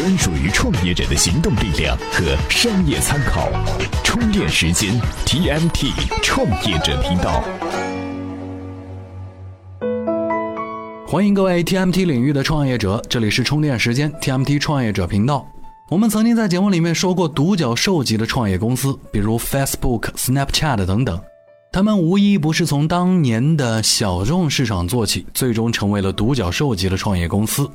专属于创业者的行动力量和商业参考。充电时间 TMT 创业者频道，欢迎各位 TMT 领域的创业者，这里是充电时间 TMT 创业者频道。我们曾经在节目里面说过独角兽级的创业公司，比如 Facebook、Snapchat 等等。他们无一不是从当年的小众市场做起，最终成为了独角兽级的创业公司。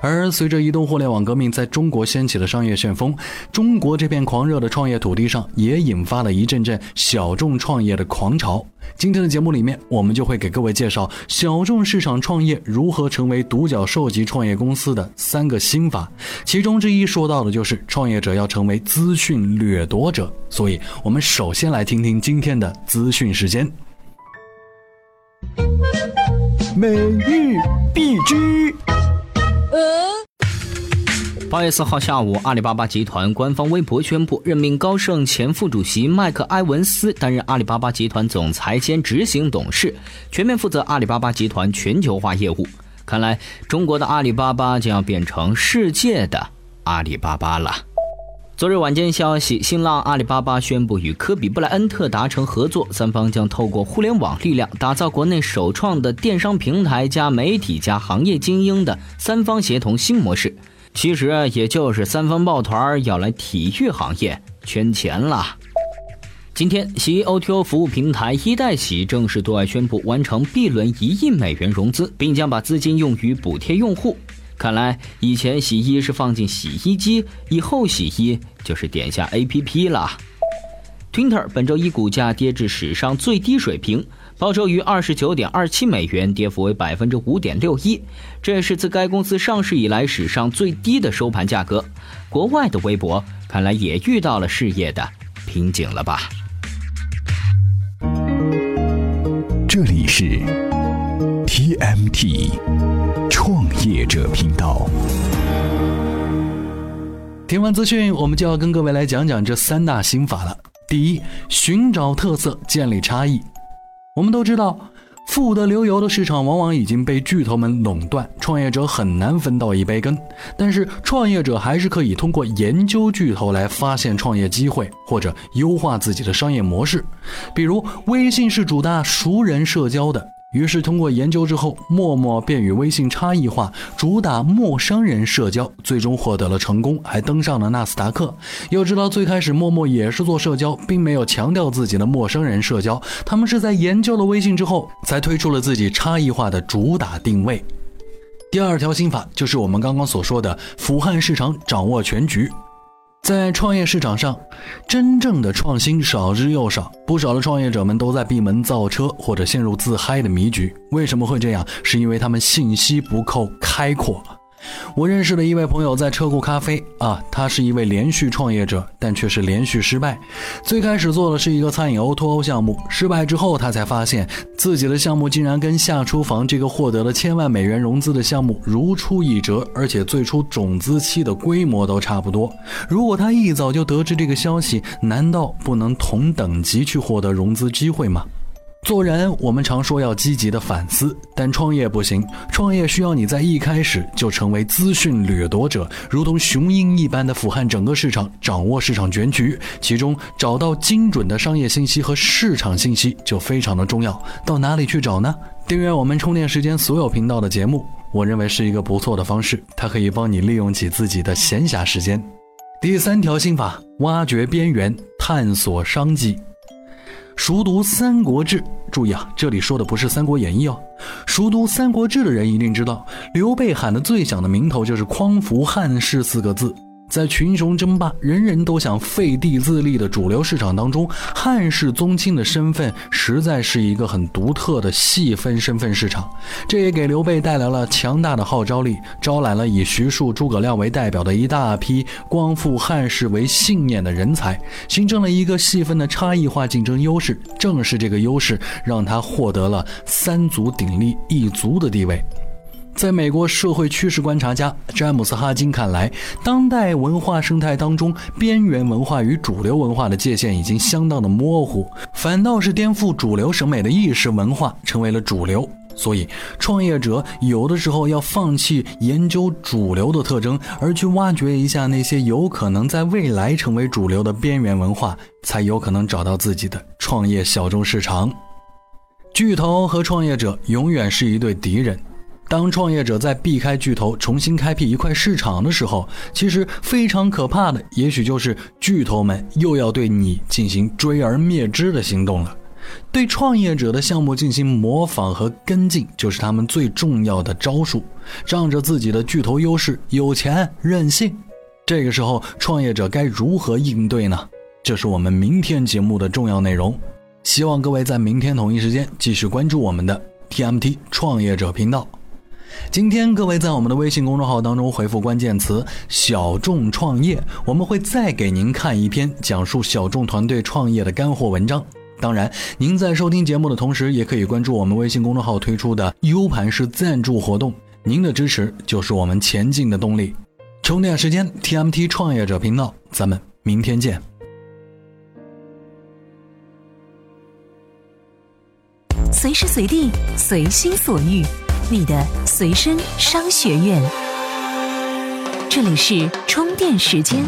而随着移动互联网革命在中国掀起的商业旋风，中国这片狂热的创业土地上也引发了一阵阵小众创业的狂潮。今天的节目里面，我们就会给各位介绍小众市场创业如何成为独角兽级创业公司的三个心法。其中之一说到的就是创业者要成为资讯掠夺者。所以，我们首先来听听今天的资讯时间。每日必知。八月四号下午，阿里巴巴集团官方微博宣布任命高盛前副主席麦克埃文斯担任阿里巴巴集团总裁兼执行董事，全面负责阿里巴巴集团全球化业务。看来，中国的阿里巴巴将要变成世界的阿里巴巴了。昨日晚间消息，新浪、阿里巴巴宣布与科比布莱恩特达成合作，三方将透过互联网力量，打造国内首创的电商平台加媒体加行业精英的三方协同新模式。其实也就是三方抱团要来体育行业圈钱了。今天，洗 O T O 服务平台一代洗正式对外宣布完成 B 轮一亿美元融资，并将把资金用于补贴用户。看来以前洗衣是放进洗衣机，以后洗衣就是点下 APP 了。Twitter 本周一股价跌至史上最低水平，报收于二十九点二七美元，跌幅为百分之五点六一，这也是自该公司上市以来史上最低的收盘价格。国外的微博看来也遇到了事业的瓶颈了吧？这里是 TMT。创业者频道。听完资讯，我们就要跟各位来讲讲这三大心法了。第一，寻找特色，建立差异。我们都知道，富得流油的市场往往已经被巨头们垄断，创业者很难分到一杯羹。但是，创业者还是可以通过研究巨头来发现创业机会，或者优化自己的商业模式。比如，微信是主打熟人社交的。于是通过研究之后，陌陌便与微信差异化，主打陌生人社交，最终获得了成功，还登上了纳斯达克。要知道，最开始陌陌也是做社交，并没有强调自己的陌生人社交，他们是在研究了微信之后，才推出了自己差异化的主打定位。第二条心法就是我们刚刚所说的俯瞰市场，掌握全局。在创业市场上，真正的创新少之又少，不少的创业者们都在闭门造车或者陷入自嗨的迷局。为什么会这样？是因为他们信息不够开阔。我认识的一位朋友在车库咖啡啊，他是一位连续创业者，但却是连续失败。最开始做的是一个餐饮 O2O 项目，失败之后，他才发现自己的项目竟然跟下厨房这个获得了千万美元融资的项目如出一辙，而且最初种子期的规模都差不多。如果他一早就得知这个消息，难道不能同等级去获得融资机会吗？做人，我们常说要积极的反思，但创业不行。创业需要你在一开始就成为资讯掠夺者，如同雄鹰一般的俯瞰整个市场，掌握市场全局。其中找到精准的商业信息和市场信息就非常的重要。到哪里去找呢？订阅我们充电时间所有频道的节目，我认为是一个不错的方式，它可以帮你利用起自己的闲暇时间。第三条心法：挖掘边缘，探索商机。熟读《三国志》，注意啊，这里说的不是《三国演义》哦。熟读《三国志》的人一定知道，刘备喊的最响的名头就是“匡扶汉室”四个字。在群雄争霸、人人都想废帝自立的主流市场当中，汉室宗亲的身份实在是一个很独特的细分身份市场。这也给刘备带来了强大的号召力，招揽了以徐庶、诸葛亮为代表的一大批光复汉室为信念的人才，形成了一个细分的差异化竞争优势。正是这个优势，让他获得了三足鼎立一足的地位。在美国社会趋势观察家詹姆斯·哈金看来，当代文化生态当中，边缘文化与主流文化的界限已经相当的模糊，反倒是颠覆主流审美的意识文化成为了主流。所以，创业者有的时候要放弃研究主流的特征，而去挖掘一下那些有可能在未来成为主流的边缘文化，才有可能找到自己的创业小众市场。巨头和创业者永远是一对敌人。当创业者在避开巨头，重新开辟一块市场的时候，其实非常可怕的，也许就是巨头们又要对你进行追而灭之的行动了。对创业者的项目进行模仿和跟进，就是他们最重要的招数。仗着自己的巨头优势，有钱任性，这个时候创业者该如何应对呢？这是我们明天节目的重要内容。希望各位在明天同一时间继续关注我们的 TMT 创业者频道。今天各位在我们的微信公众号当中回复关键词“小众创业”，我们会再给您看一篇讲述小众团队创业的干货文章。当然，您在收听节目的同时，也可以关注我们微信公众号推出的 U 盘式赞助活动。您的支持就是我们前进的动力。充电时间，TMT 创业者频道，咱们明天见。随时随地，随心所欲，你的随身商学院。这里是充电时间。